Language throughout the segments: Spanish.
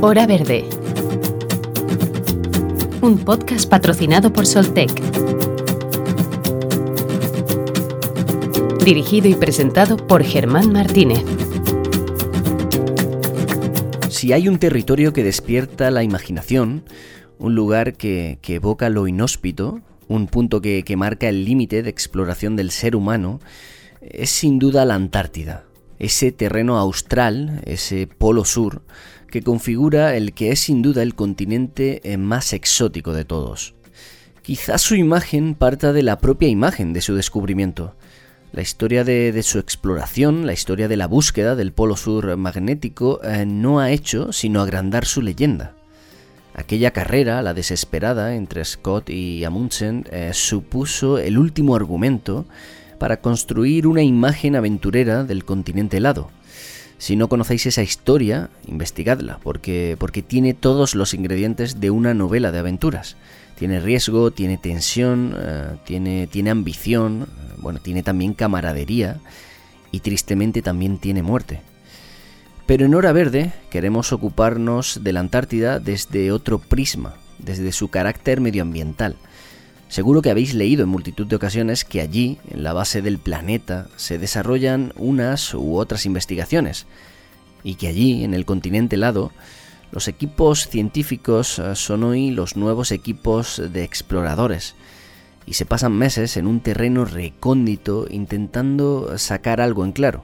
Hora Verde. Un podcast patrocinado por Soltec. Dirigido y presentado por Germán Martínez. Si hay un territorio que despierta la imaginación, un lugar que, evoca lo inhóspito, un punto que, que marca el límite de exploración del ser humano, es sin duda la Antártida, ese terreno austral, ese polo sur, que configura el que es sin duda el continente eh, más exótico de todos. Quizás su imagen parta de la propia imagen de su descubrimiento. La historia de, su exploración, la historia de la búsqueda del polo sur magnético, eh, no ha hecho sino agrandar su leyenda. Aquella carrera, la desesperada entre Scott y Amundsen, eh, supuso el último argumento para construir una imagen aventurera del continente helado. Si no conocéis esa historia, investigadla, porque, porque tiene todos los ingredientes de una novela de aventuras. Tiene riesgo, tiene tensión, eh, tiene, tiene ambición, eh, bueno, tiene también camaradería y tristemente también tiene muerte. Pero en Hora Verde queremos ocuparnos de la Antártida desde otro prisma, desde su carácter medioambiental. Seguro que habéis leído en multitud de ocasiones que allí, en la base del planeta, se desarrollan unas u otras investigaciones, y que allí, en el continente helado, los equipos científicos eh, son hoy los nuevos equipos de exploradores, y se pasan meses en un terreno recóndito intentando sacar algo en claro.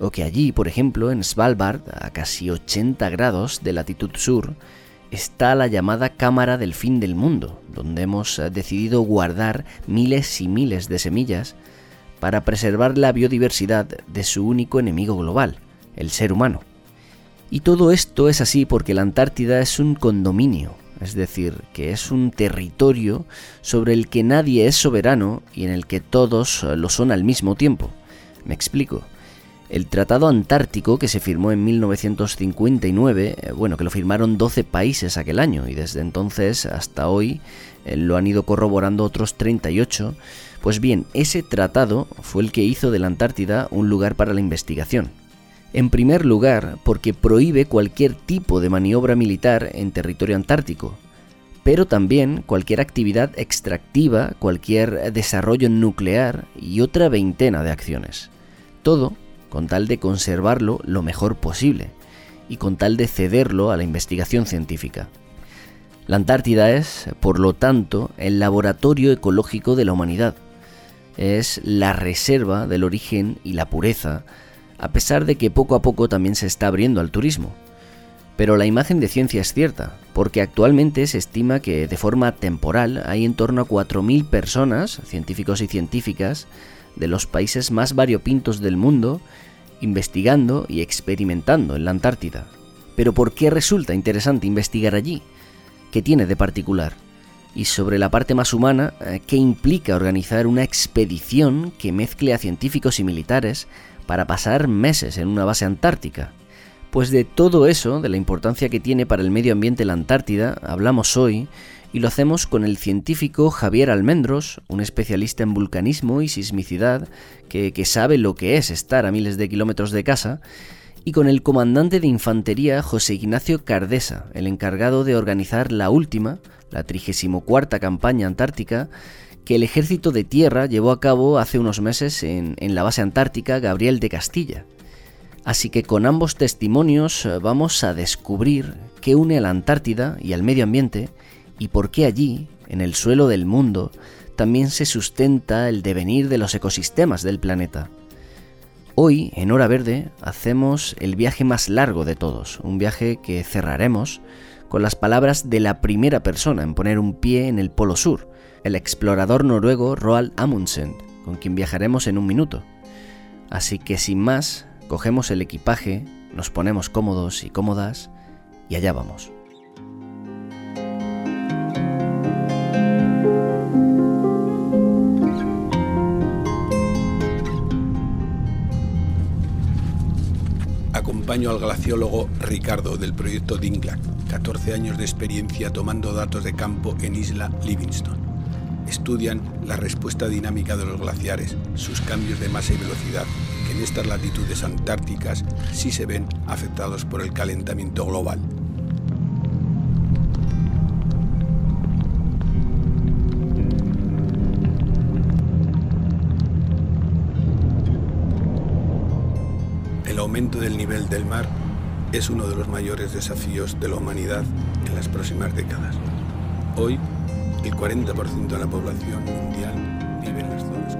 O que allí, por ejemplo, en Svalbard, a casi 80 grados de latitud sur, está la llamada Cámara del Fin del Mundo, donde hemos eh, decidido guardar miles y miles de semillas para preservar la biodiversidad de su único enemigo global, el ser humano. Y todo esto es así porque la Antártida es un condominio, es decir, que es un territorio sobre el que nadie es soberano y en el que todos eh, lo son al mismo tiempo. Me explico. El Tratado Antártico, que se firmó en 1959, eh, bueno, que lo firmaron 12 países aquel año y desde entonces hasta hoy eh, lo han ido corroborando otros 38, pues bien, ese tratado fue el que hizo de la Antártida un lugar para la investigación. En primer lugar, porque prohíbe cualquier tipo de maniobra militar en territorio antártico, pero también cualquier actividad extractiva, cualquier desarrollo nuclear y otra veintena de acciones. Todo con tal de conservarlo lo mejor posible y con tal de cederlo a la investigación científica. La Antártida es, por lo tanto, el laboratorio ecológico de la humanidad. Es la reserva del origen y la pureza, a pesar de que poco a poco también se está abriendo al turismo. Pero la imagen de ciencia es cierta, porque actualmente se estima que de forma temporal hay en torno a 4.000 personas, científicos y científicas, de los países más variopintos del mundo investigando y experimentando en la Antártida. Pero ¿por qué resulta interesante investigar allí? ¿Qué tiene de particular? Y sobre la parte más humana, eh, ¿qué implica organizar una expedición que mezcle a científicos y militares para pasar meses en una base antártica? Pues de todo eso, de la importancia que tiene para el medio ambiente la Antártida, hablamos hoy y lo hacemos con el científico Javier Almendros, un especialista en vulcanismo y sismicidad que, sabe lo que es estar a miles de kilómetros de casa, y con el comandante de infantería José Ignacio Cardesa, el encargado de organizar la última, la 34 campaña antártica, que el ejército de tierra llevó a cabo hace unos meses en, en la base antártica Gabriel de Castilla. Así que con ambos testimonios eh, vamos a descubrir qué une a la Antártida y al medio ambiente y por qué allí, en el suelo del mundo, también se sustenta el devenir de los ecosistemas del planeta. Hoy, en Hora Verde, hacemos el viaje más largo de todos, un viaje que cerraremos con las palabras de la primera persona en poner un pie en el Polo Sur, el explorador noruego Roald Amundsen, con quien viajaremos en un minuto. Así que sin más, cogemos el equipaje, nos ponemos cómodos y cómodas y allá vamos. Al glaciólogo Ricardo del proyecto DINGLAC, 14 años de experiencia tomando datos de campo en Isla Livingston. Estudian la respuesta dinámica de los glaciares, sus cambios de masa y velocidad, que en estas latitudes antárticas sí se ven afectados por el calentamiento global. Aumento del nivel del mar es uno de los mayores desafíos de la humanidad en las próximas décadas. Hoy, el 40% de la población mundial vive en las zonas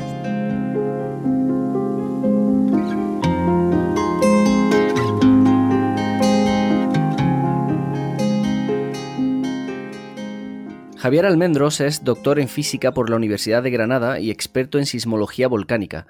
Javier Almendros es doctor en física por la Universidad de Granada y experto en sismología volcánica.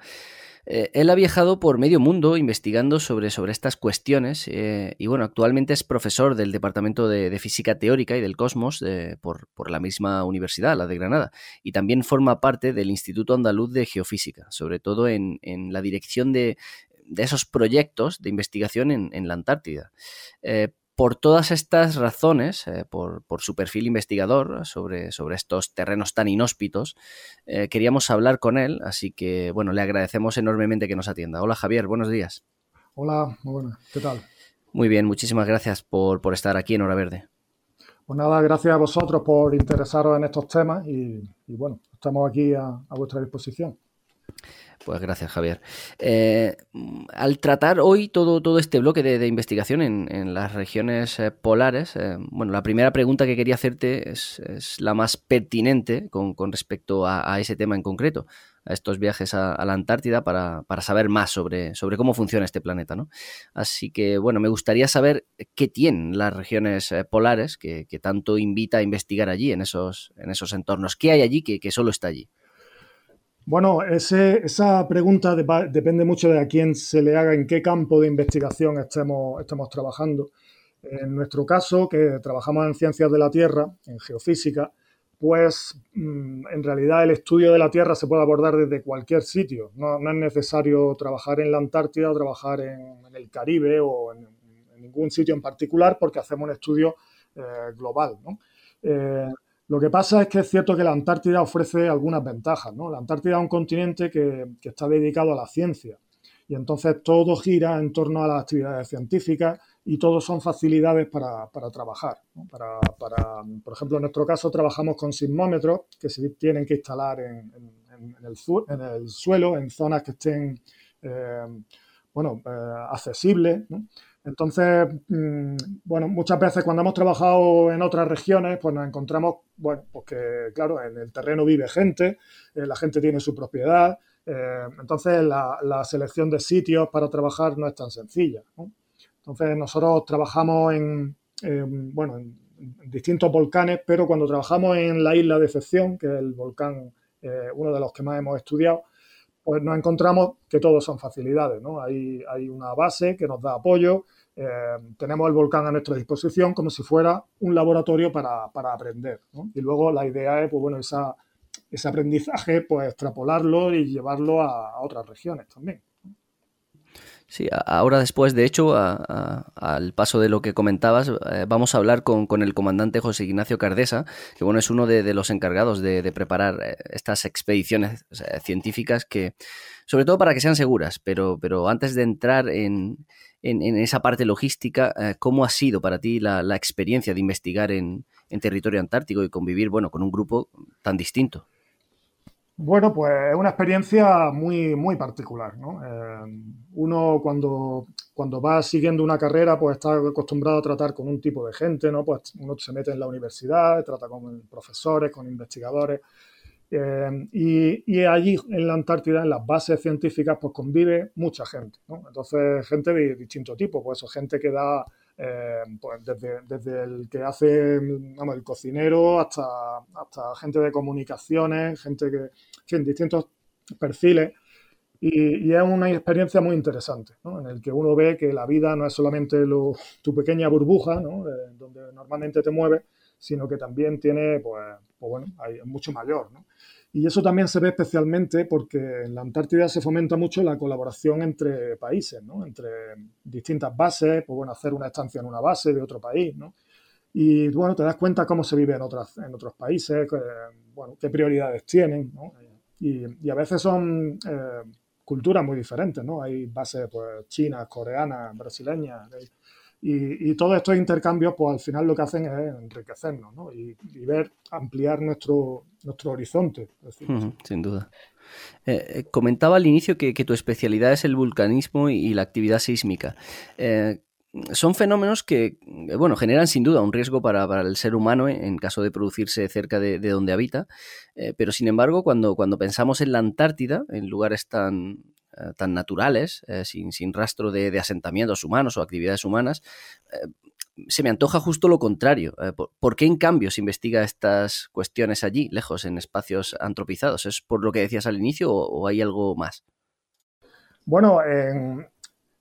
Eh, él ha viajado por medio mundo investigando sobre, sobre estas cuestiones eh, y bueno, actualmente es profesor del Departamento de, Física Teórica y del Cosmos por, la misma universidad, la de Granada, y también forma parte del Instituto Andaluz de Geofísica, sobre todo en, la dirección de, esos proyectos de investigación en, la Antártida. Eh, por todas estas razones, eh, por, su perfil investigador sobre, sobre, estos terrenos tan inhóspitos, eh, queríamos hablar con él, así que bueno, le agradecemos enormemente que nos atienda. Hola Javier, buenos días. Hola, muy buenas, ¿qué tal? Muy bien, muchísimas gracias por, estar aquí en Hora Verde. Pues nada, gracias a vosotros por interesaros en estos temas y, bueno, estamos aquí a vuestra disposición. Pues gracias, Javier. Eh, al tratar hoy todo, todo este bloque de, investigación en, las regiones eh, polares, eh, bueno, la primera pregunta que quería hacerte es, la más pertinente con, respecto a, ese tema en concreto, a estos viajes a, la Antártida para, saber más sobre, sobre, cómo funciona este planeta, ¿no? Así que, bueno, me gustaría saber qué tienen las regiones polares que, tanto invita a investigar allí, en esos, en esos entornos. ¿Qué hay allí que, que solo está allí? Bueno, esa pregunta depende mucho de a quién se le haga, en qué campo de investigación estemos, trabajando. En nuestro caso, que trabajamos en ciencias de la Tierra, en geofísica, pues mm, en realidad el estudio de la Tierra se puede abordar desde cualquier sitio. No, es necesario trabajar en la Antártida trabajar en, el Caribe o en, ningún sitio en particular porque hacemos un estudio eh, global. ¿no? Eh, lo que pasa es que es cierto que la Antártida ofrece algunas ventajas. ¿no? La Antártida es un continente que, está dedicado a la ciencia y entonces todo gira en torno a las actividades científicas y todo son facilidades para, trabajar. Para, por ejemplo, en nuestro caso trabajamos con sismómetros que se tienen que instalar en, el, suelo, en zonas que estén eh, bueno, eh, accesibles. Entonces, mm, bueno, muchas veces cuando hemos trabajado en otras regiones, pues nos encontramos, bueno, pues claro, en el terreno vive gente, eh, la gente tiene su propiedad, eh, entonces la, selección de sitios para trabajar no es tan sencilla. Entonces, nosotros trabajamos en, bueno, en, distintos volcanes, pero cuando trabajamos en la isla de excepción, que es el volcán, eh, uno de los que más hemos estudiado, pues nos encontramos que todos son facilidades, ¿no? Hay, una base que nos da apoyo, eh, tenemos el volcán a nuestra disposición como si fuera un laboratorio para, aprender. Y luego la idea es, pues bueno, ese aprendizaje, pues extrapolarlo y llevarlo a, otras regiones también. Sí, ahora después, de hecho, al paso de lo que comentabas, eh, vamos a hablar con, el comandante José Ignacio Cardesa, que bueno, es uno de, los encargados de, preparar eh, estas expediciones científicas que, sobre todo para que sean seguras, pero, pero antes de entrar en, en, esa parte logística, eh, ¿cómo ha sido para ti la, experiencia de investigar en, territorio antártico y convivir bueno, con un grupo tan distinto? Bueno, pues es una experiencia muy, muy particular. ¿no? Eh, uno cuando, cuando va siguiendo una carrera, pues está acostumbrado a tratar con un tipo de gente, ¿no? Pues uno se mete en la universidad, trata con profesores, con investigadores. Eh, y, allí en la Antártida, en las bases científicas, pues convive mucha gente, Entonces, gente de distinto tipo, pues eso, gente que da, eh, pues desde, el que hace, el cocinero hasta, hasta gente de comunicaciones, gente que, en distintos perfiles. Y, es una experiencia muy interesante, en el que uno ve que la vida no es solamente tu pequeña burbuja, donde normalmente te mueves, sino que también tiene, pues, pues bueno, hay, mucho mayor. ¿no? Y eso también se ve especialmente porque en la Antártida se fomenta mucho la colaboración entre países, ¿no? entre distintas bases, pues bueno, hacer una estancia en una base de otro país, ¿no? Y bueno, te das cuenta cómo se vive en, otras, en otros países, bueno, qué prioridades tienen, ¿no? Y, a veces son eh, culturas muy diferentes, ¿no? Hay bases pues, chinas, coreanas, brasileñas, Y, todos estos intercambios, pues al final lo que hacen es enriquecernos y, ver, ampliar nuestro, nuestro horizonte. sin duda. Eh, eh, comentaba al inicio que, tu especialidad es el vulcanismo y, la actividad sísmica. Eh, son fenómenos que, bueno, generan sin duda un riesgo para, el ser humano en caso de producirse cerca de, donde habita, pero sin embargo, cuando, cuando pensamos en la Antártida, en lugares tan, tan naturales, eh, sin, sin, rastro de, asentamientos humanos o actividades humanas, eh, se me antoja justo lo contrario. ¿Por qué en cambio se investiga estas cuestiones allí, lejos, en espacios antropizados? ¿Es por lo que decías al inicio o, hay algo más? Bueno,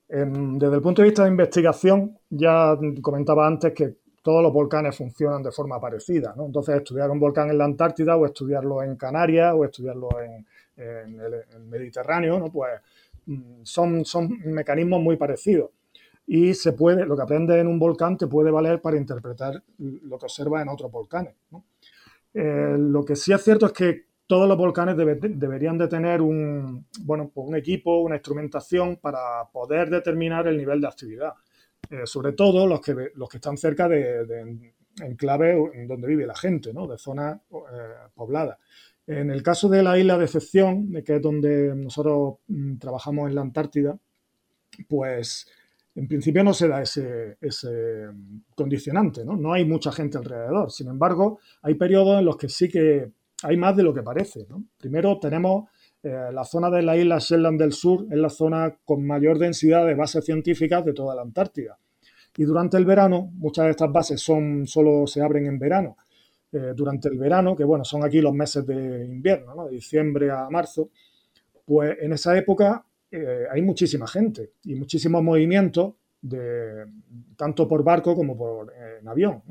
desde el punto de vista de investigación, ya comentaba antes que todos los volcanes funcionan de forma parecida. ¿no? Entonces, estudiar un volcán en la Antártida o estudiarlo en Canarias o estudiarlo en, en el, Mediterráneo, ¿no? pues mm, son, son mecanismos muy parecidos. Y se puede, lo que aprendes en un volcán te puede valer para interpretar lo que observas en otros volcanes. Eh, lo que sí es cierto es que todos los volcanes deberían de tener un, bueno, pues un equipo, una instrumentación para poder determinar el nivel de actividad. Eh, sobre todo los que, los que están cerca de, de enclaves donde vive la gente, de zonas eh, pobladas. En el caso de la isla de excepción, que es donde nosotros mm, trabajamos en la Antártida, pues en principio no se da ese, condicionante, ¿no? No hay mucha gente alrededor. Sin embargo, hay periodos en los que sí que hay más de lo que parece. Primero tenemos eh, la zona de la isla Shetland del Sur, es la zona con mayor densidad de bases científicas de toda la Antártida. Y durante el verano, muchas de estas bases son, solo se abren en verano eh, durante el verano, que bueno, son aquí los meses de invierno, de diciembre a marzo, pues en esa época eh, hay muchísima gente y muchísimos movimientos, de, tanto por barco como por en avión.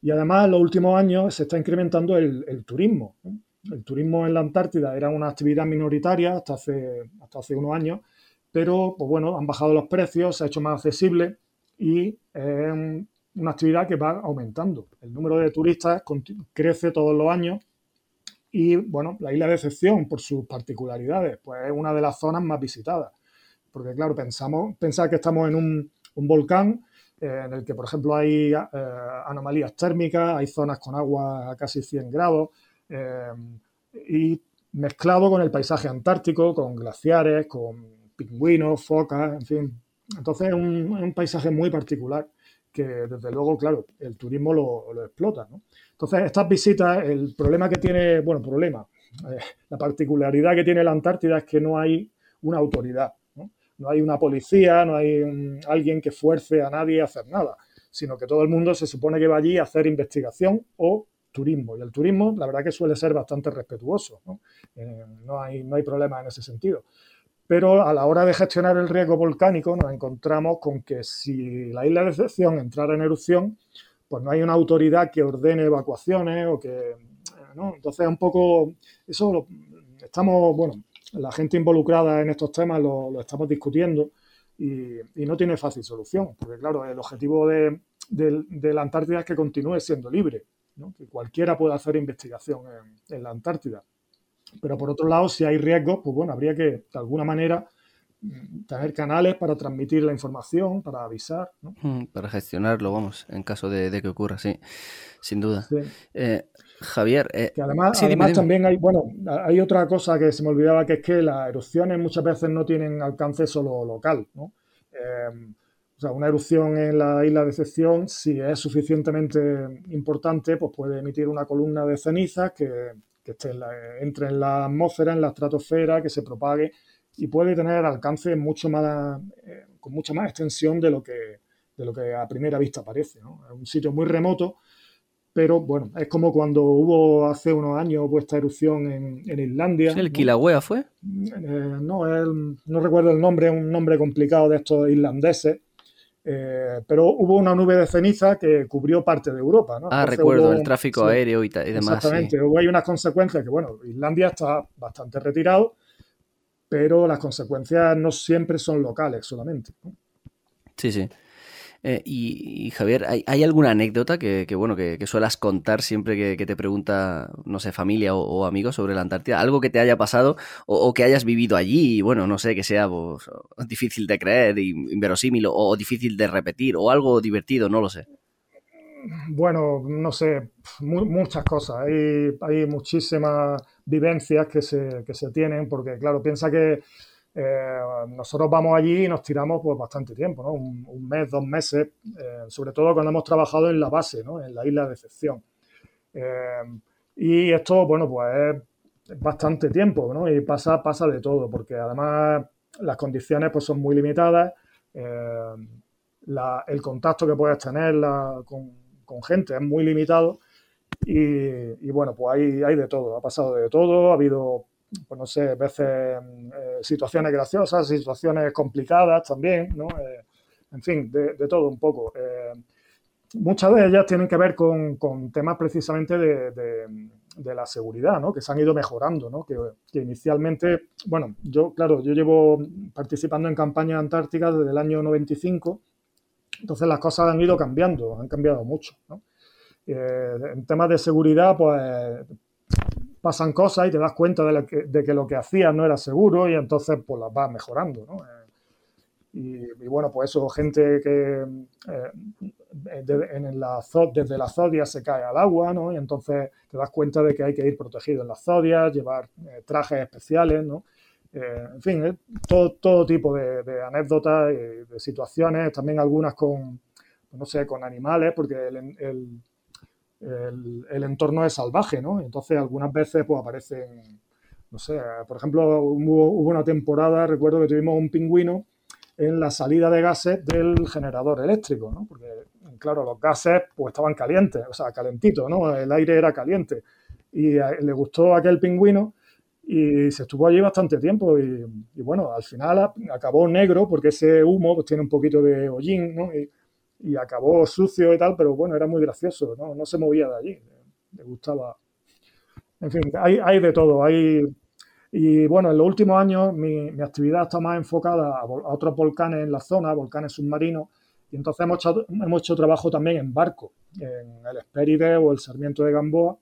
Y además en los últimos años se está incrementando el, turismo. El turismo en la Antártida era una actividad minoritaria hasta hace, hasta hace unos años, pero pues bueno, han bajado los precios, se ha hecho más accesible y una actividad que va aumentando. El número de turistas crece todos los años y, bueno, la isla de excepción, por sus particularidades, pues es una de las zonas más visitadas. Porque, claro, pensamos, pensar que estamos en un, volcán eh, en el que, por ejemplo, hay eh, anomalías térmicas, hay zonas con agua a casi 100 grados eh, y mezclado con el paisaje antártico, con glaciares, con pingüinos, focas, en fin. Entonces es un paisaje muy particular que desde luego, claro, el turismo lo, explota. Entonces, estas visitas, el problema que tiene, bueno, problema, eh, la particularidad que tiene la Antártida es que no hay una autoridad, no, hay una policía, no hay alguien que fuerce a nadie a hacer nada, sino que todo el mundo se supone que va allí a hacer investigación o turismo. Y el turismo, la verdad que suele ser bastante respetuoso, no, eh, hay, no hay problema en ese sentido. Pero a la hora de gestionar el riesgo volcánico nos encontramos con que si la isla de excepción entrara en erupción, pues no hay una autoridad que ordene evacuaciones o que... ¿no? Entonces un poco... Eso estamos, bueno, la gente involucrada en estos temas lo, estamos discutiendo y, no tiene fácil solución, porque claro, el objetivo de, la Antártida es que continúe siendo libre, que cualquiera pueda hacer investigación en la Antártida. Pero por otro lado, si hay riesgos, pues bueno, habría que de alguna manera tener canales para transmitir la información, para avisar. ¿no? Mm, para gestionarlo, vamos, en caso de, que ocurra, sí, sin duda. Eh, Javier. Eh, además, además también hay, bueno, hay otra cosa que se me olvidaba, que es que las erupciones muchas veces no tienen alcance solo local. ¿no? Em, o sea, una erupción en la isla de excepción, si es suficientemente importante, pues puede emitir una columna de cenizas que que esté entre en la atmósfera, en la estratosfera, que se propague y puede tener alcance mucho más, eh, con mucha más extensión de lo que, de lo que a primera vista parece. ¿no? Es un sitio muy remoto, pero bueno, es como cuando hubo hace unos años esta erupción en, en Islandia. ¿El Kilauea fue? Eh, no, no recuerdo el nombre, es un nombre complicado de estos irlandeses eh, pero hubo una nube de ceniza que cubrió parte de Europa. ¿no? Ah, recuerdo, el tráfico aéreo y, demás. Exactamente, hubo hay unas consecuencias que, bueno, Islandia está bastante retirado, pero las consecuencias no siempre son locales solamente. Sí, sí. Eh, y, Javier, ¿hay, alguna anécdota que, bueno que, suelas contar siempre que, te pregunta, no sé, familia o, amigos sobre la Antártida? Algo que te haya pasado o, que hayas vivido allí y, bueno, no sé, que sea pues, difícil de creer, inverosímil o, difícil de repetir o algo divertido, no lo sé. Bueno, no sé, muchas cosas. Hay, hay muchísimas vivencias que se, que se tienen porque, claro, piensa que eh, nosotros vamos allí y nos tiramos pues, bastante tiempo, ¿no? un, mes, dos meses, eh, sobre todo cuando hemos trabajado en la base, ¿no? en la isla de excepción. Eh, y esto, bueno, pues es bastante tiempo ¿no? y pasa, pasa de todo, porque además las condiciones pues, son muy limitadas, el contacto que puedes tener con, gente es muy limitado y, y, bueno, pues hay, hay de todo, ha pasado de todo, ha habido pues no sé, veces eh, situaciones graciosas, situaciones complicadas también, ¿no? Eh, en fin, de, todo un poco. Eh, muchas de ellas tienen que ver con, temas precisamente de, la seguridad, ¿no? Que se han ido mejorando, ¿no? Que, inicialmente, bueno, yo, claro, yo llevo participando en campañas antárticas desde el año 95, entonces las cosas han ido cambiando, han cambiado mucho, ¿no? en temas de seguridad, pues pasan cosas y te das cuenta de, que, lo que hacías no era seguro y entonces pues las vas mejorando, ¿no? Eh, y, bueno, pues eso, gente que eh, la, desde las zodias se cae al agua, ¿no? Y entonces te das cuenta de que hay que ir protegido en las zodias, llevar eh, trajes especiales, ¿no? en fin, todo, todo tipo de, anécdotas y de situaciones, también algunas con, no sé, con animales, porque el el, entorno es salvaje, ¿no? Entonces algunas veces pues aparecen, no sé, por ejemplo, hubo, una temporada, recuerdo que tuvimos un pingüino en la salida de gases del generador eléctrico, ¿no? Porque, claro, los gases pues estaban calientes, o sea, calentitos, ¿no? El aire era caliente. Y le gustó aquel pingüino y se estuvo allí bastante tiempo y, bueno, al final acabó negro porque ese humo pues tiene un poquito de hollín, ¿no? y acabó sucio y tal, pero bueno, era muy gracioso, ¿no? No se movía de allí, le gustaba. En fin, hay, hay de todo, hay... Y bueno, en los últimos años mi, mi actividad está más enfocada a, otros volcanes en la zona, volcanes submarinos, y entonces hemos hecho, hemos hecho trabajo también en barco, en el Espéride o el Sarmiento de Gamboa,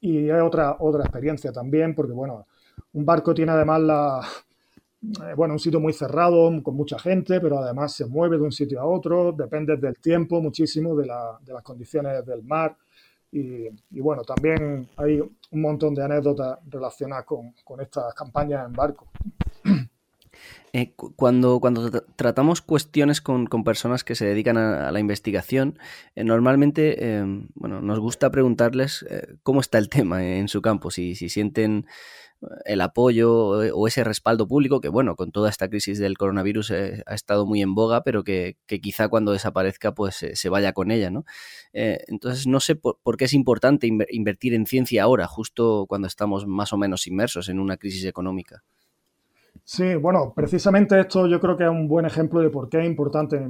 y es otra, otra experiencia también, porque bueno, un barco tiene además la, bueno, un sitio muy cerrado, con mucha gente, pero además se mueve de un sitio a otro, depende del tiempo muchísimo, de, las condiciones del mar. Y, bueno, también hay un montón de anécdotas relacionadas con, estas campañas en barco. Eh, cuando, cuando tratamos cuestiones con, personas que se dedican a, la investigación, eh, normalmente bueno, nos gusta preguntarles cómo está el tema en su campo, si, si sienten el apoyo eh, o ese respaldo público que, bueno, con toda esta crisis del coronavirus eh, ha estado muy en boga, pero que, quizá cuando desaparezca pues se vaya con ella, ¿no? Eh, entonces, no sé por, qué es importante invertir en ciencia ahora, justo cuando estamos más o menos inmersos en una crisis económica. Sí, bueno, precisamente esto yo creo que es un buen ejemplo de por qué es importante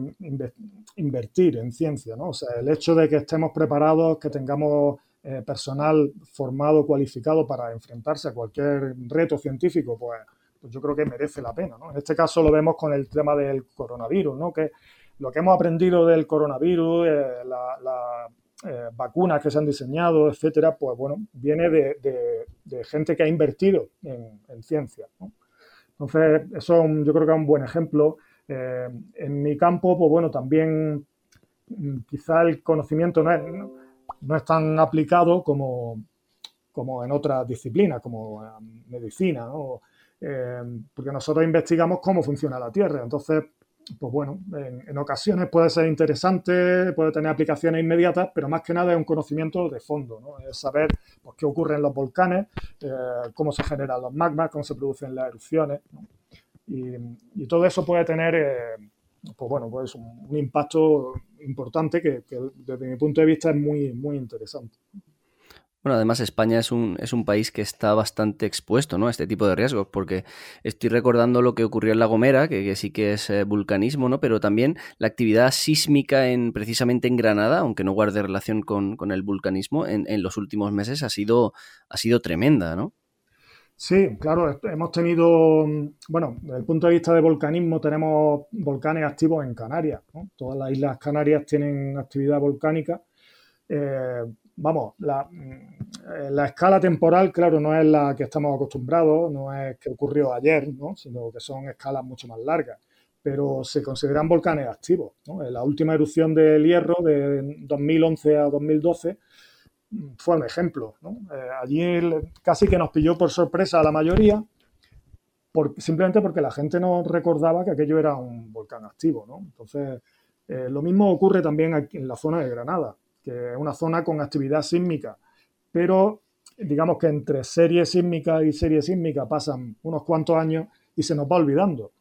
invertir en ciencia, ¿no? O sea, el hecho de que estemos preparados, que tengamos eh, personal formado, cualificado para enfrentarse a cualquier reto científico, pues, pues yo creo que merece la pena. En este caso lo vemos con el tema del coronavirus, ¿no? que lo que hemos aprendido del coronavirus, eh, las eh, vacunas que se han diseñado, etcétera, pues bueno, viene de, gente que ha invertido en, ciencia. Entonces, eso yo creo que es un buen ejemplo. en mi campo, pues bueno, también mm, quizá el conocimiento no es no es tan aplicado como, como en otras disciplinas, como en medicina, ¿no? Eh, porque nosotros investigamos cómo funciona la Tierra. Entonces, pues bueno, en, ocasiones puede ser interesante, puede tener aplicaciones inmediatas, pero más que nada es un conocimiento de fondo, ¿no? Es saber pues, qué ocurre en los volcanes, eh, cómo se generan los magmas, cómo se producen las erupciones. Y, todo eso puede tener, eh, pues bueno, pues un, un impacto importante que, desde mi punto de vista es muy, muy interesante. Bueno, además España es un, es un país que está bastante expuesto ¿no? a este tipo de riesgos, porque estoy recordando lo que ocurrió en La Gomera, que, sí que es eh, vulcanismo, ¿no? pero también la actividad sísmica en, precisamente en Granada, aunque no guarde relación con, el vulcanismo, en, en, los últimos meses ha sido, ha sido tremenda, ¿no? Sí, claro, hemos tenido, bueno, desde el punto de vista de volcanismo tenemos volcanes activos en Canarias. Todas las islas Canarias tienen actividad volcánica. Eh, vamos, la, mm, la, escala temporal, claro, no es la que estamos acostumbrados, no es que ocurrió ayer, ¿no? sino que son escalas mucho más largas, pero se consideran volcanes activos. La última erupción del Hierro de 2011 a 2012 fue un ejemplo. Eh, allí casi que nos pilló por sorpresa a la mayoría, simplemente porque la gente no recordaba que aquello era un volcán activo. Entonces, eh, lo mismo ocurre también aquí en la zona de Granada, que es una zona con actividad sísmica, pero digamos que entre serie sísmica y serie sísmica pasan unos cuantos años y se nos va olvidando.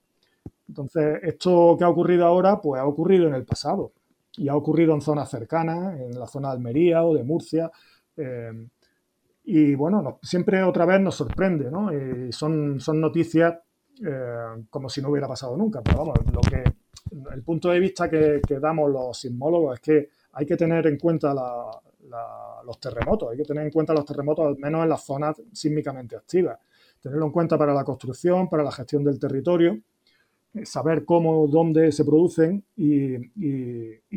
Entonces, esto que ha ocurrido ahora, pues ha ocurrido en el pasado y ha ocurrido en zonas cercanas, en la zona de Almería o de Murcia. Eh, y bueno, siempre otra vez nos sorprende, ¿no? Y son, son noticias eh, como si no hubiera pasado nunca. Pero vamos, lo que, el punto de vista que, damos los sismólogos es que hay que tener en cuenta los terremotos, hay que tener en cuenta los terremotos al menos en las zonas sísmicamente activas. Tenerlo en cuenta para la construcción, para la gestión del territorio eh, saber cómo, dónde se producen y,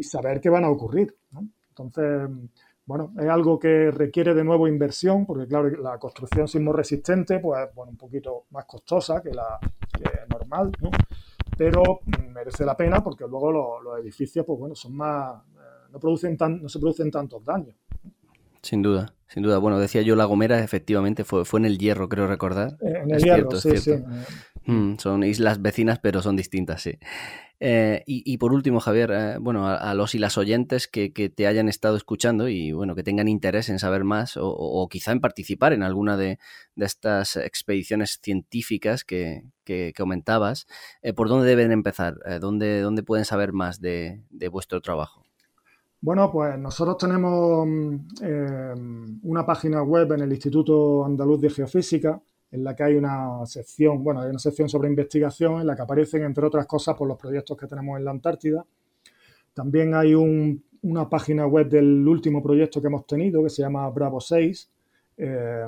saber qué van a ocurrir. Entonces, bueno, es algo que requiere de nuevo inversión, porque claro, la construcción sismo resistente, pues bueno, un poquito más costosa que la normal, ¿no? pero merece la pena porque luego los, edificios, pues bueno, son más, eh, no producen tan, no se producen tantos daños. Sin duda, sin duda. Bueno, decía yo La Gomera, efectivamente, fue, fue en el Hierro, creo recordar. Eh, en el Hierro, sí, sí. Mm, son islas vecinas, pero son distintas, sí. Eh, y, por último, Javier, eh, bueno, a, los y las oyentes que, te hayan estado escuchando y bueno, que tengan interés en saber más o, quizá en participar en alguna de, estas expediciones científicas que, comentabas, eh, ¿por dónde deben empezar? ¿dónde, ¿Dónde pueden saber más de, vuestro trabajo? Bueno, pues nosotros tenemos mm, una página web en el Instituto Andaluz de Geofísica en la que hay una sección, bueno, hay una sección sobre investigación en la que aparecen, entre otras cosas, por los proyectos que tenemos en la Antártida. También hay una página web del último proyecto que hemos tenido que se llama Bravo 6. Eh,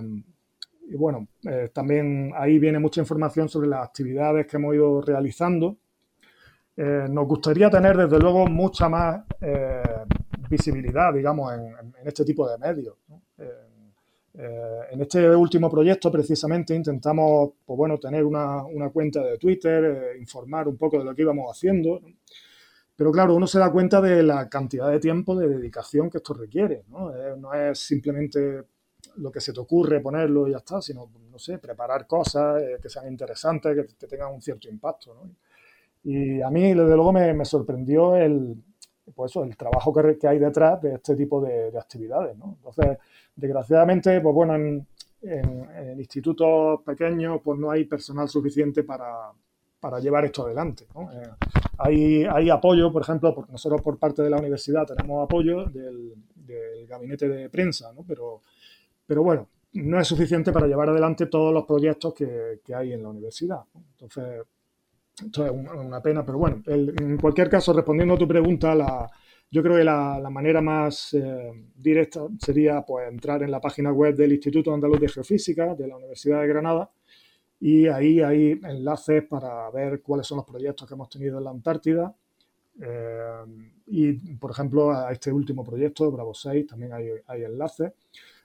y bueno, eh, también ahí viene mucha información sobre las actividades que hemos ido realizando. Eh, nos gustaría tener, desde luego, mucha más visibilidad, digamos, en, este tipo de medios. Eh, en este último proyecto, precisamente, intentamos pues bueno, tener una, cuenta de Twitter, eh, informar un poco de lo que íbamos haciendo. Pero claro, uno se da cuenta de la cantidad de tiempo, de dedicación que esto requiere. No, eh, no es simplemente lo que se te ocurre ponerlo y ya está, sino, no sé, preparar cosas que sean interesantes, que, tengan un cierto impacto. ¿no? Y a mí, desde luego, me, me sorprendió el, pues eso, el trabajo que, que, hay detrás de este tipo de, de actividades. ¿no? Entonces, Desgraciadamente, pues bueno, en, institutos pequeños pues no hay personal suficiente para, llevar esto adelante. Eh, hay, apoyo, por ejemplo, porque nosotros por parte de la universidad tenemos apoyo del, gabinete de prensa, ¿no? pero, pero bueno, no es suficiente para llevar adelante todos los proyectos que, hay en la universidad. Entonces, esto es una pena, pero bueno, en cualquier caso, respondiendo a tu pregunta, la, yo creo que la, manera más eh, directa sería pues, entrar en la página web del Instituto Andaluz de Geofísica de la Universidad de Granada y ahí hay enlaces para ver cuáles son los proyectos que hemos tenido en la Antártida. Eh, y, por ejemplo, a este último proyecto, Bravo 6, también hay, enlaces.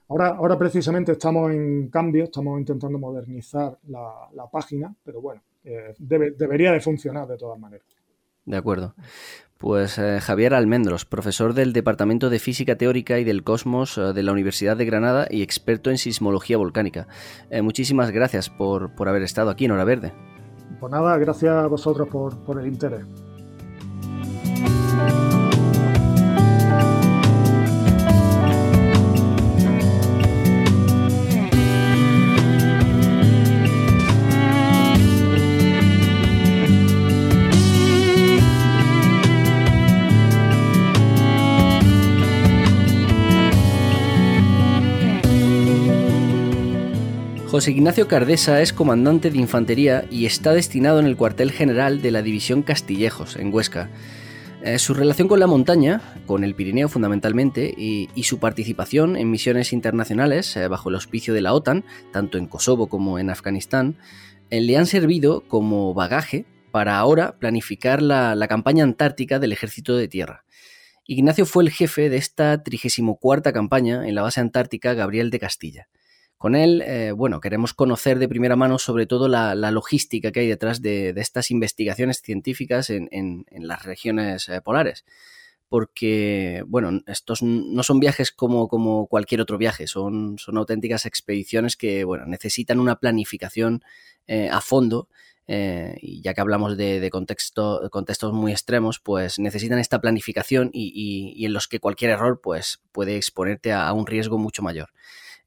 Ahora, ahora precisamente estamos en cambio, estamos intentando modernizar la, página, pero bueno, eh, debería de funcionar de todas maneras. De acuerdo. Pues eh, Javier Almendros, profesor del Departamento de Física Teórica y del Cosmos eh, de la Universidad de Granada y experto en sismología volcánica. Eh, muchísimas gracias por, por, haber estado aquí en Hora Verde. Pues nada, gracias a vosotros por, por el interés. José Ignacio Cardesa es comandante de infantería y está destinado en el cuartel general de la División Castillejos, en Huesca. Eh, su relación con la montaña, con el Pirineo fundamentalmente, y, su participación en misiones internacionales eh, bajo el auspicio de la OTAN, tanto en Kosovo como en Afganistán, eh, le han servido como bagaje para ahora planificar la, la, campaña antártica del Ejército de Tierra. Ignacio fue el jefe de esta 34 campaña en la base antártica Gabriel de Castilla. Con él, eh, bueno, queremos conocer de primera mano sobre todo la, logística que hay detrás de, estas investigaciones científicas en, las regiones eh, polares. Porque, bueno, estos no son viajes como, cualquier otro viaje, son, auténticas expediciones que, bueno, necesitan una planificación eh, a fondo y ya que hablamos de, contexto, contextos muy extremos, pues necesitan esta planificación y, en los que cualquier error pues, puede exponerte a, un riesgo mucho mayor.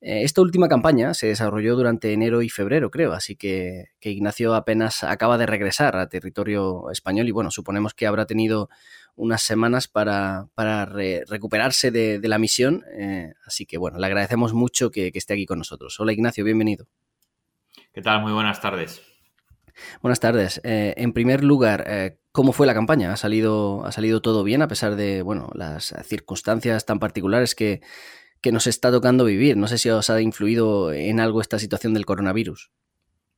Eh, esta última campaña se desarrolló durante enero y febrero, creo, así que, Ignacio apenas acaba de regresar a territorio español y bueno, suponemos que habrá tenido unas semanas para, recuperarse de, la misión, eh, así que bueno, le agradecemos mucho que, esté aquí con nosotros. Hola Ignacio, bienvenido. ¿Qué tal? Muy buenas tardes. Buenas tardes. Eh, en primer lugar, ¿cómo fue la campaña? ¿Ha salido, ¿Ha salido todo bien a pesar de bueno, las circunstancias tan particulares que, que nos está tocando vivir. No sé si os ha influido en algo esta situación del coronavirus.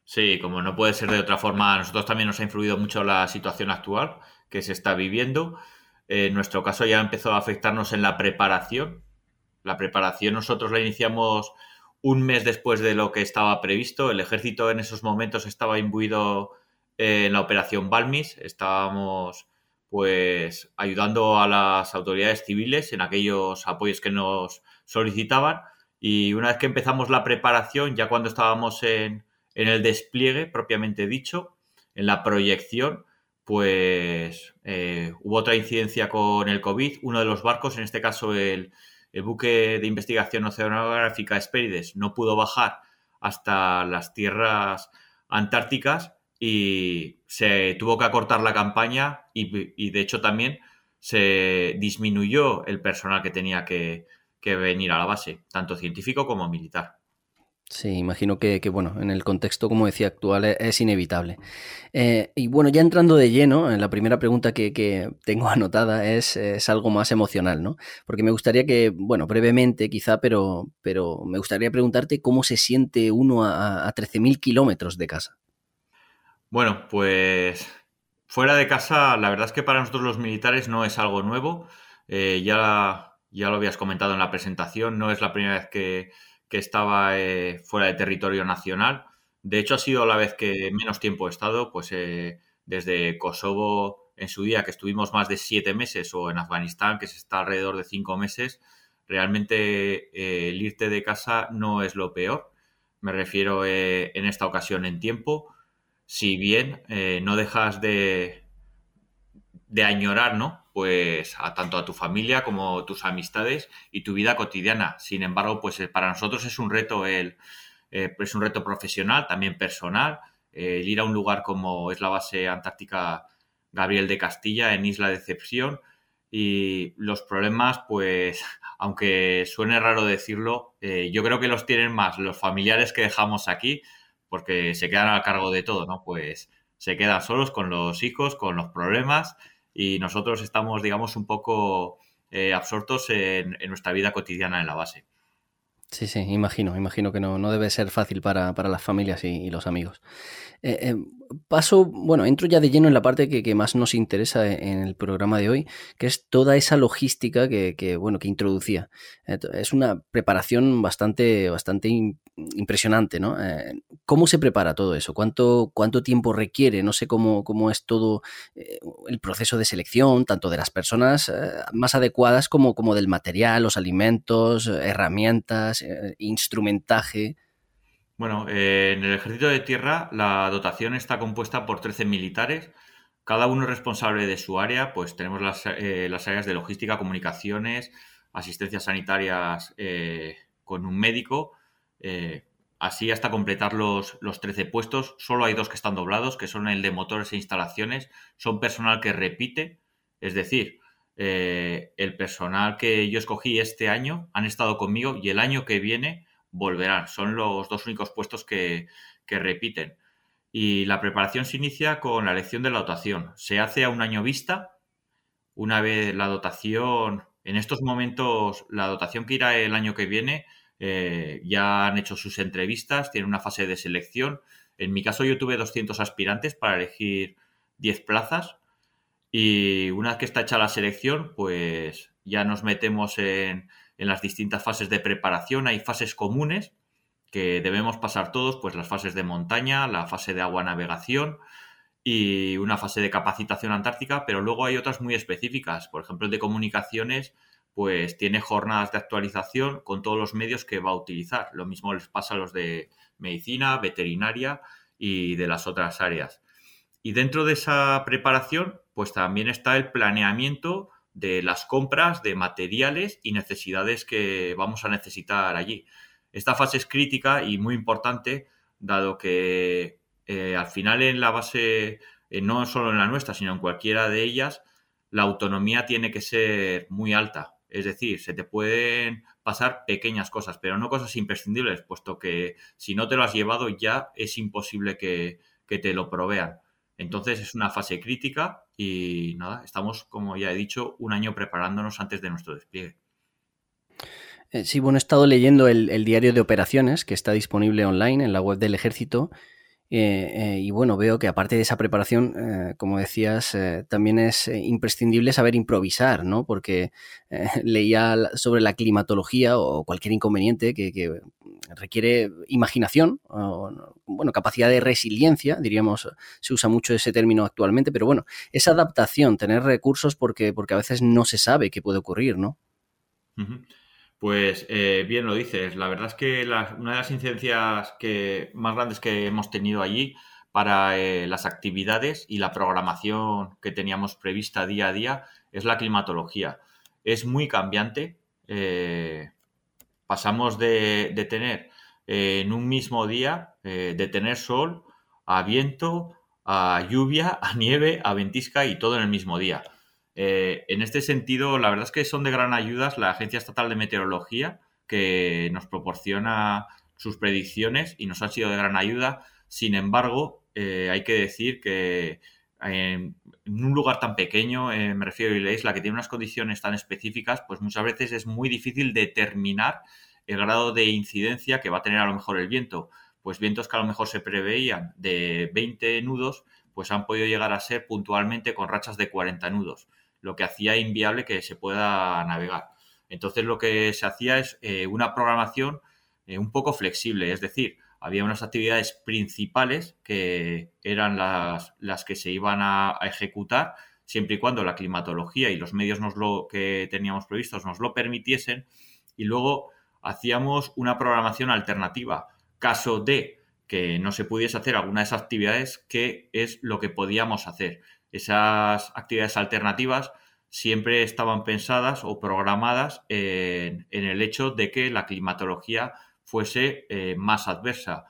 Sí, como no puede ser de otra forma, a nosotros también nos ha influido mucho la situación actual que se está viviendo. en nuestro caso ya empezó a afectarnos en la preparación. La preparación nosotros la iniciamos un mes después de lo que estaba previsto. El ejército en esos momentos estaba imbuido en la operación Balmis. Estábamos pues ayudando a las autoridades civiles en aquellos apoyos que nos solicitaban y una vez que empezamos la preparación, ya cuando estábamos en, el despliegue propiamente dicho, en la proyección, pues eh, hubo otra incidencia con el COVID. Uno de los barcos, en este caso el, buque de investigación oceanográfica Espérides, no pudo bajar hasta las tierras antárticas y se tuvo que acortar la campaña y de hecho también se disminuyó el personal que tenía que, que venir a la base, tanto científico como militar. Sí, imagino que, bueno, en el contexto, como decía, actual e, es, inevitable. Eh, y bueno, ya entrando de lleno, en la primera pregunta que, tengo anotada es, algo más emocional, ¿no? Porque me gustaría que, bueno, brevemente quizá, pero, pero me gustaría preguntarte cómo se siente uno a, a 13.000 kilómetros de casa. Bueno, pues fuera de casa, la verdad es que para nosotros los militares no es algo nuevo. Eh, ya ya lo habías comentado en la presentación, no es la primera vez que, estaba eh, fuera de territorio nacional. De hecho, ha sido la vez que menos tiempo he estado, pues eh, desde Kosovo en su día, que estuvimos más de siete meses, o en Afganistán, que se está alrededor de cinco meses, realmente eh, el irte de casa no es lo peor. Me refiero en esta ocasión en tiempo. Si bien no dejas de, de añorar, ¿no? Pues a tanto a tu familia como tus amistades y tu vida cotidiana. Sin embargo, pues eh, para nosotros es un reto el, eh, es un reto profesional, también personal. ir a un lugar como es la base antártica Gabriel de Castilla en Isla de Decepción y los problemas, pues, aunque suene raro decirlo, eh, yo creo que los tienen más los familiares que dejamos aquí, porque se quedan a cargo de todo, ¿no? Pues se quedan solos con los hijos, con los problemas y nosotros estamos, digamos, un poco eh, absortos en, nuestra vida cotidiana en la base. Sí, sí, imagino, imagino que no, no debe ser fácil para, las familias y, los amigos. Eh, eh, paso, bueno, entro ya de lleno en la parte que, más nos interesa en el programa de hoy, que es toda esa logística que, bueno, que introducía. Es una preparación bastante, bastante impresionante, ¿no? Eh, ¿Cómo se prepara todo eso? ¿Cuánto, cuánto tiempo requiere? No sé cómo, cómo es todo eh, el proceso de selección, tanto de las personas eh, más adecuadas como, como del material, los alimentos, herramientas, instrumentaje. Bueno, en el ejército de tierra la dotación está compuesta por 13 militares, cada uno responsable de su área, pues tenemos las, las áreas de logística, comunicaciones, asistencias sanitarias con un médico, eh, así hasta completar los, los 13 puestos. Solo hay dos que están doblados, que son el de motores e instalaciones. Son personal que repite, es decir, eh, el personal que yo escogí este año han estado conmigo y el año que viene volverán. Son los dos únicos puestos que, que repiten. Y la preparación se inicia con la elección de la dotación. Se hace a un año vista una vez la dotación, en estos momentos, la dotación que irá el año que viene, eh, ya han hecho sus entrevistas, tienen una fase de selección. En mi caso yo tuve 200 aspirantes para elegir 10 plazas y una vez que está hecha la selección, pues ya nos metemos en, en las distintas fases de preparación. Hay fases comunes que debemos pasar todos, pues las fases de montaña, la fase de agua navegación y una fase de capacitación antártica, pero luego hay otras muy específicas. Por ejemplo, el de comunicaciones, pues tiene jornadas de actualización con todos los medios que va a utilizar. Lo mismo les pasa a los de medicina, veterinaria y de las otras áreas. Y dentro de esa preparación, pues también está el planeamiento de las compras de materiales y necesidades que vamos a necesitar allí. Esta fase es crítica y muy importante, dado que eh, al final en la base, eh, no solo en la nuestra, sino en cualquiera de ellas, la autonomía tiene que ser muy alta. Es decir, se te pueden pasar pequeñas cosas, pero no cosas imprescindibles, puesto que si no te lo has llevado ya es imposible que, te lo provean. Entonces es una fase crítica y nada, estamos, como ya he dicho, un año preparándonos antes de nuestro despliegue. Eh, sí, bueno, he estado leyendo el, diario de operaciones que está disponible online en la web del ejército eh, eh, y bueno, veo que aparte de esa preparación, eh, como decías, también es imprescindible saber improvisar, ¿no? Porque leía sobre la climatología o cualquier inconveniente que, requiere imaginación, bueno, capacidad de resiliencia, diríamos, se usa mucho ese término actualmente, pero bueno, esa adaptación, tener recursos porque, porque a veces no se sabe qué puede ocurrir, ¿no? Pues eh, bien lo dices. La verdad es que una de las incidencias que, más grandes que hemos tenido allí para eh, las actividades y la programación que teníamos prevista día a día es la climatología. Es muy cambiante. Eh, pasamos de, de tener en un mismo día, de tener sol a viento, a lluvia, a nieve, a ventisca y todo en el mismo día. Eh, en este sentido, la verdad es que son de gran ayuda la Agencia Estatal de Meteorología, que nos proporciona sus predicciones y nos han sido de gran ayuda. Sin embargo, eh, hay que decir que en, un lugar tan pequeño, eh, me refiero a la isla, que tiene unas condiciones tan específicas, pues muchas veces es muy difícil determinar el grado de incidencia que va a tener a lo mejor el viento. Pues vientos que a lo mejor se preveían de 20 nudos, pues han podido llegar a ser puntualmente con rachas de 40 nudos lo que hacía inviable que se pueda navegar. Entonces lo que se hacía es eh, una programación eh, un poco flexible, es decir, había unas actividades principales que eran las, las que se iban a, ejecutar siempre y cuando la climatología y los medios nos lo, que teníamos previstos nos lo permitiesen y luego hacíamos una programación alternativa. Caso de que no se pudiese hacer alguna de esas actividades, ¿qué es lo que podíamos hacer? Esas actividades alternativas siempre estaban pensadas o programadas en, el hecho de que la climatología fuese eh, más adversa.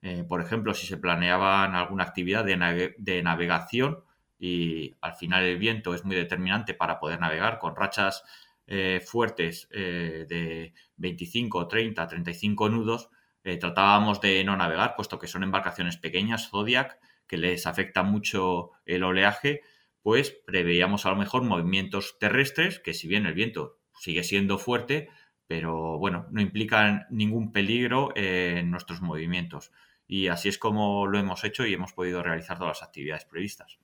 Eh, por ejemplo, si se planeaban alguna actividad de, navegación y al final el viento es muy determinante para poder navegar con rachas eh, fuertes de 25, 30, 35 nudos, tratábamos de no navegar, puesto que son embarcaciones pequeñas, Zodiac, que les afecta mucho el oleaje, pues preveíamos a lo mejor movimientos terrestres, que si bien el viento sigue siendo fuerte, pero bueno, no implican ningún peligro en nuestros movimientos. Y así es como lo hemos hecho y hemos podido realizar todas las actividades previstas.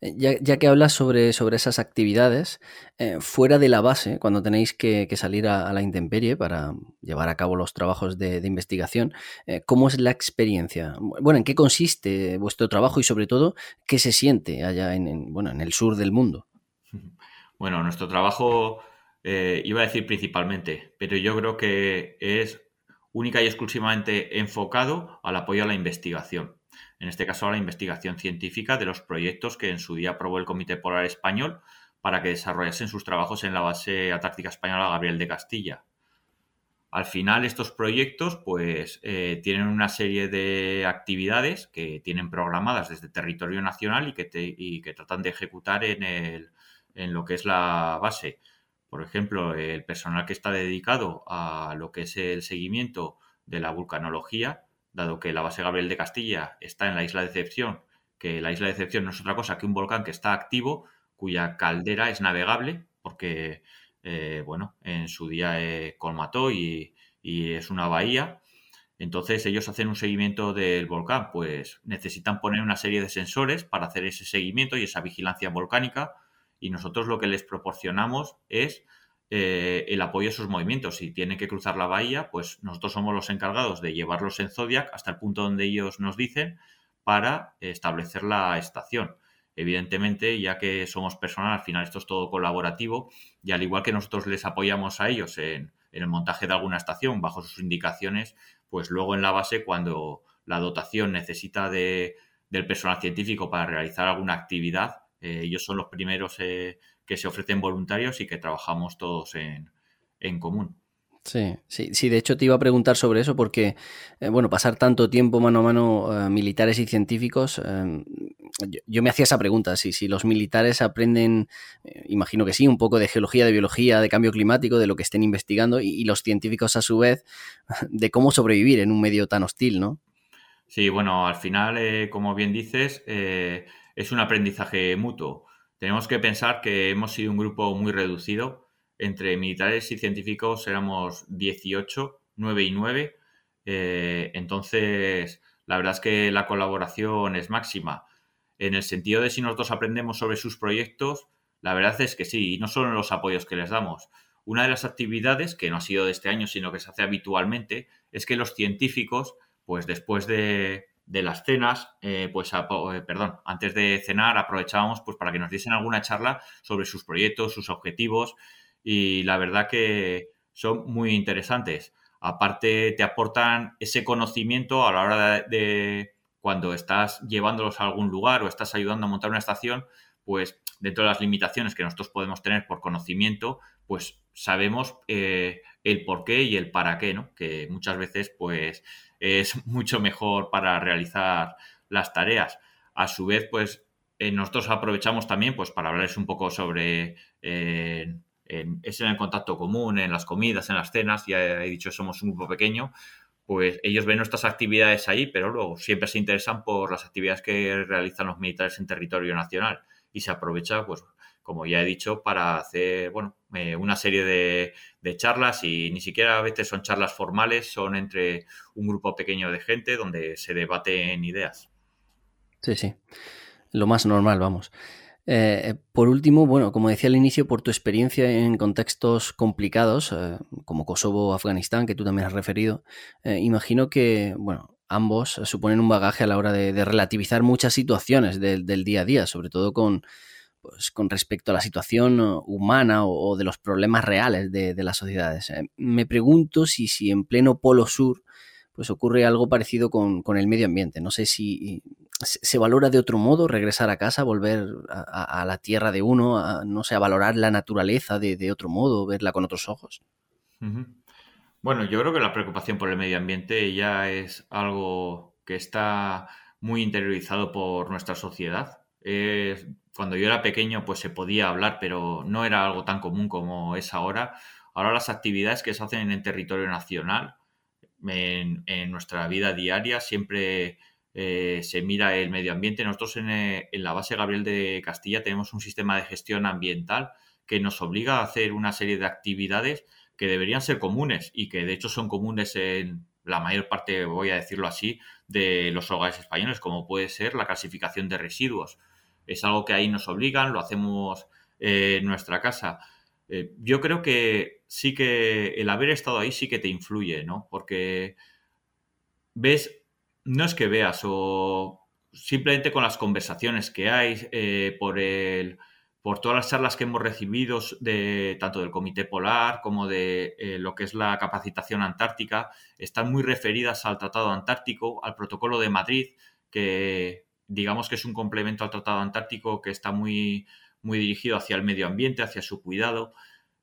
Eh, ya, que hablas sobre, sobre esas actividades, eh, fuera de la base, cuando tenéis que, salir a, la intemperie para llevar a cabo los trabajos de, investigación, eh, ¿cómo es la experiencia? Bueno, ¿en qué consiste vuestro trabajo y sobre todo, qué se siente allá en, bueno, en el sur del mundo? Bueno, nuestro trabajo, iba a decir principalmente, pero yo creo que es única y exclusivamente enfocado al apoyo a la investigación en este caso la investigación científica de los proyectos que en su día aprobó el Comité Polar Español para que desarrollasen sus trabajos en la base antártica española Gabriel de Castilla. Al final estos proyectos pues eh, tienen una serie de actividades que tienen programadas desde territorio nacional y que, que tratan de ejecutar en, en lo que es la base. Por ejemplo, el personal que está dedicado a lo que es el seguimiento de la vulcanología dado que la base Gabriel de Castilla está en la isla de Decepción, que la isla de Decepción no es otra cosa que un volcán que está activo, cuya caldera es navegable, porque, eh, bueno, en su día colmató y, y es una bahía. Entonces ellos hacen un seguimiento del volcán, pues necesitan poner una serie de sensores para hacer ese seguimiento y esa vigilancia volcánica y nosotros lo que les proporcionamos es eh, el apoyo a sus movimientos. Si tienen que cruzar la bahía, pues nosotros somos los encargados de llevarlos en Zodiac hasta el punto donde ellos nos dicen para establecer la estación. Evidentemente, ya que somos personal, al final esto es todo colaborativo y al igual que nosotros les apoyamos a ellos en, el montaje de alguna estación bajo sus indicaciones, pues luego en la base, cuando la dotación necesita de, del personal científico para realizar alguna actividad, eh, ellos son los primeros eh, que se ofrecen voluntarios y que trabajamos todos en, común. Sí, sí, sí, de hecho te iba a preguntar sobre eso porque, eh, bueno, pasar tanto tiempo mano a mano militares y científicos, yo, me hacía esa pregunta, si, si los militares aprenden, imagino que sí, un poco de geología, de biología, de cambio climático, de lo que estén investigando, y, los científicos a su vez, de cómo sobrevivir en un medio tan hostil, ¿no? Sí, bueno, al final, como bien dices, es un aprendizaje mutuo. Tenemos que pensar que hemos sido un grupo muy reducido. Entre militares y científicos éramos 18, 9 y 9. Eh, entonces, la verdad es que la colaboración es máxima. En el sentido de si nosotros aprendemos sobre sus proyectos, la verdad es que sí, y no solo en los apoyos que les damos. Una de las actividades, que no ha sido de este año, sino que se hace habitualmente, es que los científicos, pues después de, de las cenas, eh, pues, eh, perdón, antes de cenar aprovechábamos pues para que nos diesen alguna charla sobre sus proyectos, sus objetivos y la verdad que son muy interesantes. Aparte te aportan ese conocimiento a la hora de, cuando estás llevándolos a algún lugar o estás ayudando a montar una estación, pues dentro de las limitaciones que nosotros podemos tener por conocimiento, pues sabemos eh, el por qué y el para qué, ¿no? Que muchas veces, pues, es mucho mejor para realizar las tareas. A su vez, pues eh, nosotros aprovechamos también pues para hablarles un poco sobre eh, en, en contacto común, en las comidas, en las cenas, ya he dicho, somos un grupo pequeño, pues ellos ven nuestras actividades ahí, pero luego siempre se interesan por las actividades que realizan los militares en territorio nacional y se aprovecha pues como ya he dicho, para hacer, bueno, eh, una serie de, charlas y ni siquiera a veces son charlas formales, son entre un grupo pequeño de gente donde se debaten ideas. Sí, sí, lo más normal, vamos. Eh, por último, bueno, como decía al inicio, por tu experiencia en contextos complicados, eh, como Kosovo o Afganistán, que tú también has referido, imagino que, bueno, ambos suponen un bagaje a la hora de, relativizar muchas situaciones del, día a día, sobre todo con, pues, con respecto a la situación uh, humana o, de los problemas reales de, las sociedades. Eh, me pregunto si, si en pleno polo sur pues ocurre algo parecido con, el medio ambiente. No sé si se valora de otro modo regresar a casa, volver a, la tierra de uno, no sé, a valorar la naturaleza de, otro modo, verla con otros ojos. Bueno, yo creo que la preocupación por el medio ambiente ya es algo que está muy interiorizado por nuestra sociedad. Cuando yo era pequeño pues se podía hablar, pero no era algo tan común como es ahora. Ahora las actividades que se hacen en el territorio nacional, en, nuestra vida diaria, siempre eh, se mira el medio ambiente. Nosotros en, eh, en, la base Gabriel de Castilla tenemos un sistema de gestión ambiental que nos obliga a hacer una serie de actividades que deberían ser comunes y que de hecho son comunes en la mayor parte, voy a decirlo así, de los hogares españoles, como puede ser la clasificación de residuos es algo que ahí nos obligan, lo hacemos eh, en nuestra casa. Eh, yo creo que sí que el haber estado ahí sí que te influye, ¿no? Porque ves, no es que veas o simplemente con las conversaciones que hay, eh, por por todas las charlas que hemos recibido de tanto del Comité Polar como de lo que es la capacitación antártica, están muy referidas al Tratado Antártico, al Protocolo de Madrid, que, digamos que es un complemento al Tratado Antártico que está muy, muy dirigido hacia el medio ambiente, hacia su cuidado.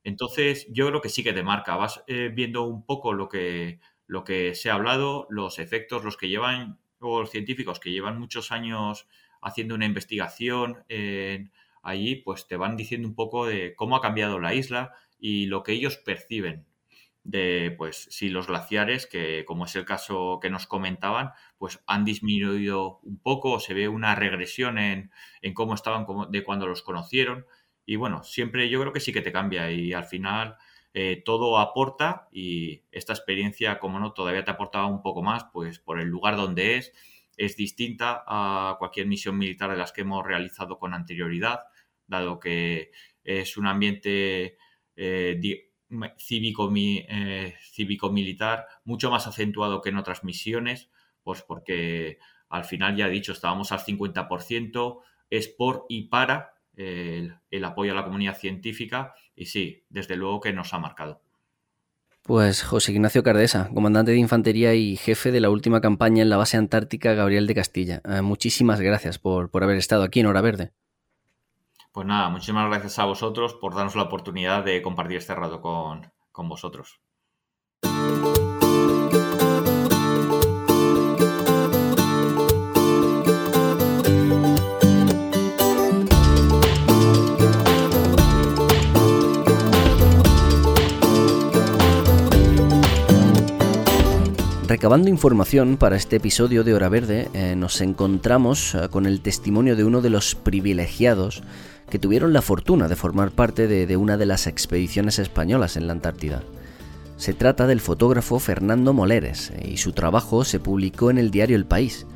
Entonces, yo creo que sí que te marca. Vas eh, viendo un poco lo que, lo que se ha hablado, los efectos, los que llevan, o los científicos que llevan muchos años haciendo una investigación allí, pues te van diciendo un poco de cómo ha cambiado la isla y lo que ellos perciben. De, pues, si los glaciares, que como es el caso que nos comentaban, pues han disminuido un poco, se ve una regresión en, en cómo estaban de cuando los conocieron. Y bueno, siempre yo creo que sí que te cambia y al final eh, todo aporta y esta experiencia, como no, todavía te aportaba un poco más, pues por el lugar donde es, es distinta a cualquier misión militar de las que hemos realizado con anterioridad, dado que es un ambiente eh, cívico-militar cívico mucho más acentuado que en otras misiones, pues porque al final ya he dicho, estábamos al 50%, es por y para el, el apoyo a la comunidad científica y sí, desde luego que nos ha marcado. Pues José Ignacio Cardesa, comandante de infantería y jefe de la última campaña en la base antártica Gabriel de Castilla. Eh, muchísimas gracias por, por, haber estado aquí en Hora Verde. Pues nada, muchísimas gracias a vosotros por darnos la oportunidad de compartir este rato con, con vosotros. Recabando información para este episodio de Hora Verde, eh, nos encontramos eh, con el testimonio de uno de los privilegiados que tuvieron la fortuna de formar parte de, una de las expediciones españolas en la Antártida. Se trata del fotógrafo Fernando Moleres eh, y su trabajo se publicó en el diario El País.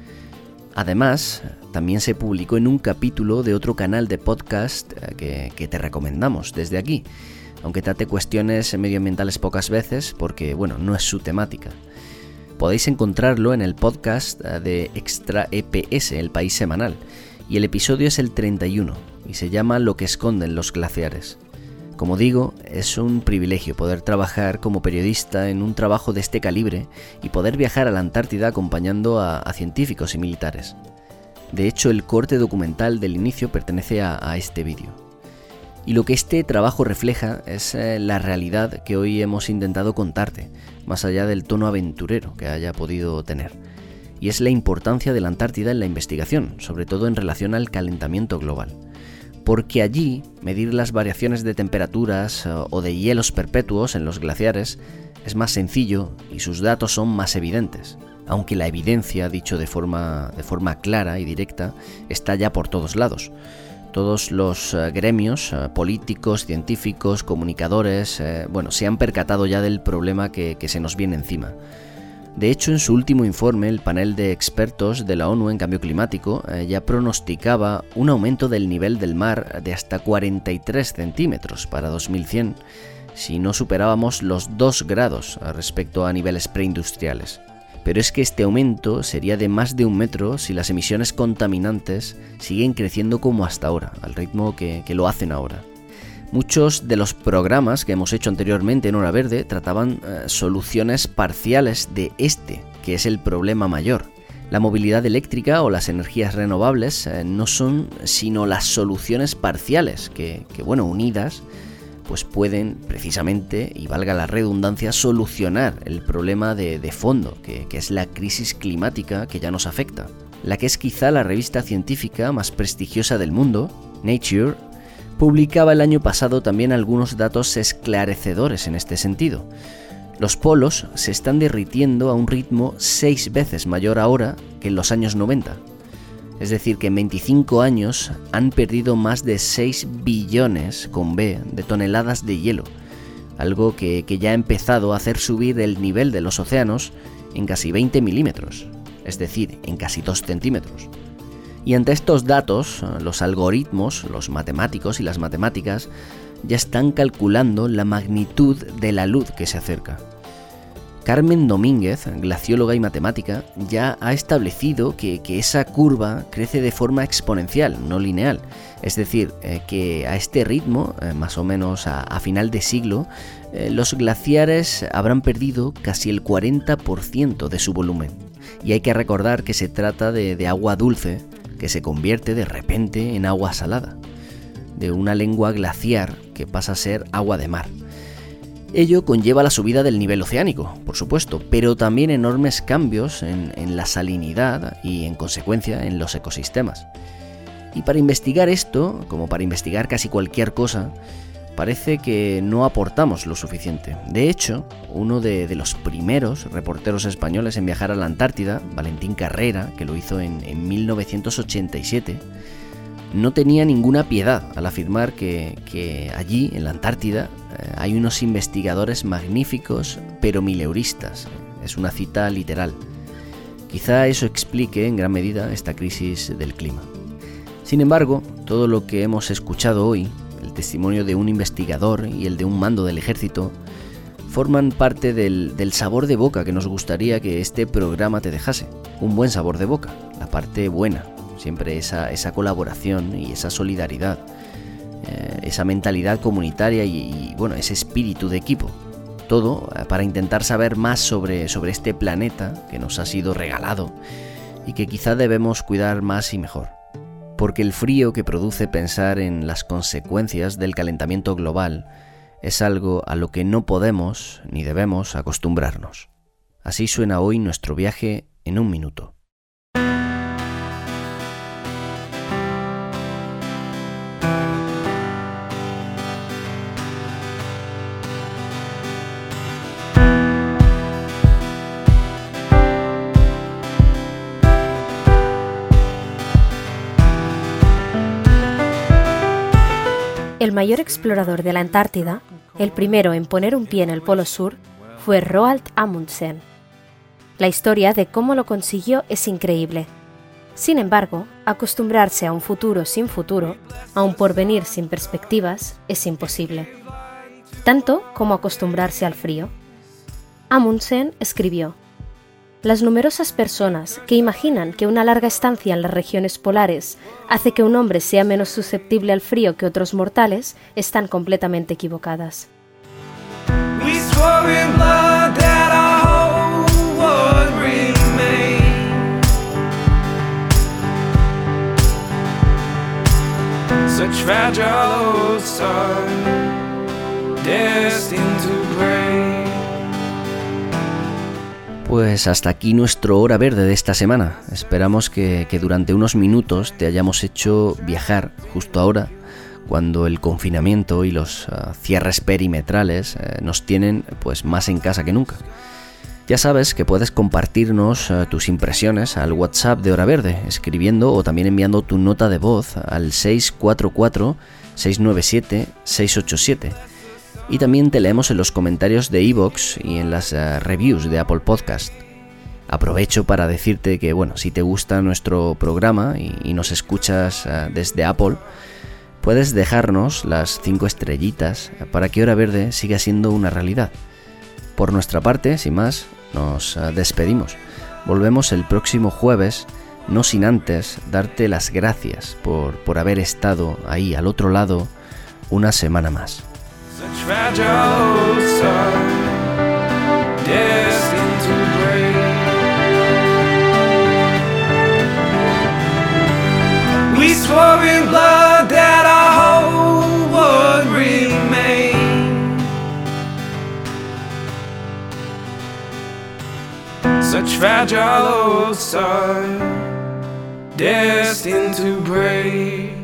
Además, también se publicó en un capítulo de otro canal de podcast que, que te recomendamos desde aquí, aunque trate cuestiones medioambientales pocas veces porque, bueno, no es su temática. Podéis encontrarlo en el podcast eh, de Extra EPS, el país semanal, y el episodio es el 31 y se llama Lo que esconden los glaciares. Como digo, es un privilegio poder trabajar como periodista en un trabajo de este calibre y poder viajar a la Antártida acompañando a, científicos y militares. De hecho, el corte documental del inicio pertenece a este vídeo. Y lo que este trabajo refleja es eh, la realidad que hoy hemos intentado contarte, más allá del tono aventurero que haya podido tener. Y es la importancia de la Antártida en la investigación, sobre todo en relación al calentamiento global. Porque allí medir las variaciones de temperaturas eh, o de hielos perpetuos en los glaciares es más sencillo y sus datos son más evidentes aunque la evidencia, dicho de forma, de forma clara y directa, está ya por todos lados todos los eh, gremios eh, políticos, científicos, comunicadores, eh, bueno, se han percatado ya del problema que, se nos viene encima. De hecho, en su último informe, el panel de expertos de la ONU en cambio climático ya pronosticaba un aumento del nivel del mar de hasta 43 centímetros para 2100 si no superábamos los 2 grados respecto a niveles preindustriales pero es que este aumento sería de más de un metro si las emisiones contaminantes siguen creciendo como hasta ahora, al ritmo que, lo hacen ahora. Muchos de los programas que hemos hecho anteriormente en Hora Verde trataban eh, soluciones parciales de este, que es el problema mayor. La movilidad eléctrica o las energías renovables eh, no son sino las soluciones parciales que, que bueno, unidas, pues pueden precisamente, y valga la redundancia, solucionar el problema de, fondo, que, que es la crisis climática que ya nos afecta. La que es quizá la revista científica más prestigiosa del mundo, Nature, publicaba el año pasado también algunos datos esclarecedores en este sentido. Los polos se están derritiendo a un ritmo seis veces mayor ahora que en los años 90 es decir, que en 25 años han perdido más de 6 billones, con B, de toneladas de hielo, algo que, ya ha empezado a hacer subir el nivel de los océanos en casi 20 milímetros, es decir, en casi 2 centímetros. Y ante estos datos, los algoritmos, los matemáticos y las matemáticas ya están calculando la magnitud de la luz que se acerca. Carmen Domínguez, glacióloga y matemática, ya ha establecido que, esa curva crece de forma exponencial, no lineal. Es decir, eh, que a este ritmo, eh, más o menos a, final de siglo, eh, los glaciares habrán perdido casi el 40% de su volumen. Y hay que recordar que se trata de agua dulce que se convierte de repente en agua salada, de una lengua glaciar que pasa a ser agua de mar. Ello conlleva la subida del nivel oceánico, por supuesto, pero también enormes cambios en, la salinidad y en consecuencia en los ecosistemas. Y para investigar esto, como para investigar casi cualquier cosa, parece que no aportamos lo suficiente. De hecho, uno de, los primeros reporteros españoles en viajar a la Antártida, Valentín Carrera, que lo hizo en, 1987, no tenía ninguna piedad al afirmar que, allí, en la Antártida, eh, hay unos investigadores magníficos pero mileuristas. Es una cita literal. Quizá eso explique en gran medida esta crisis del clima. Sin embargo, todo lo que hemos escuchado hoy, el testimonio de un investigador y el de un mando del ejército, forman parte del, sabor de boca que nos gustaría que este programa te dejase. Un buen sabor de boca, la parte buena, siempre esa, esa colaboración y esa solidaridad, eh, esa mentalidad comunitaria y, bueno, ese espíritu de equipo. Todo eh, para intentar saber más sobre, sobre este planeta que nos ha sido regalado y que quizá debemos cuidar más y mejor porque el frío que produce pensar en las consecuencias del calentamiento global es algo a lo que no podemos ni debemos acostumbrarnos. Así suena hoy nuestro viaje en un minuto. El mayor explorador de la Antártida, el primero en poner un pie en el Polo Sur, fue Roald Amundsen. La historia de cómo lo consiguió es increíble. Sin embargo, acostumbrarse a un futuro sin futuro, a un porvenir sin perspectivas, es imposible. Tanto como acostumbrarse al frío. Amundsen escribió, las numerosas personas que imaginan que una larga estancia en las regiones polares hace que un hombre sea menos susceptible al frío que otros mortales están completamente equivocadas. Pues hasta aquí nuestro hora verde de esta semana. Esperamos que, durante unos minutos te hayamos hecho viajar justo ahora, cuando el confinamiento y los ah, cierres perimetrales eh, nos tienen pues más en casa que nunca. Ya sabes que puedes compartirnos ah, tus impresiones al WhatsApp de Hora Verde, escribiendo o también enviando tu nota de voz al 644 697 687 y también te leemos en los comentarios de Evox y en las eh, reviews de Apple Podcast. Aprovecho para decirte que, bueno, si te gusta nuestro programa y, nos escuchas eh, desde Apple, puedes dejarnos las 5 estrellitas para que Hora Verde siga siendo una realidad. Por nuestra parte, sin más, nos eh, despedimos. Volvemos el próximo jueves, no sin antes darte las gracias por, por haber estado ahí al otro lado una semana más. Fragile sun destined to break. We swore in blood that our would remain. Such fragile destined to break.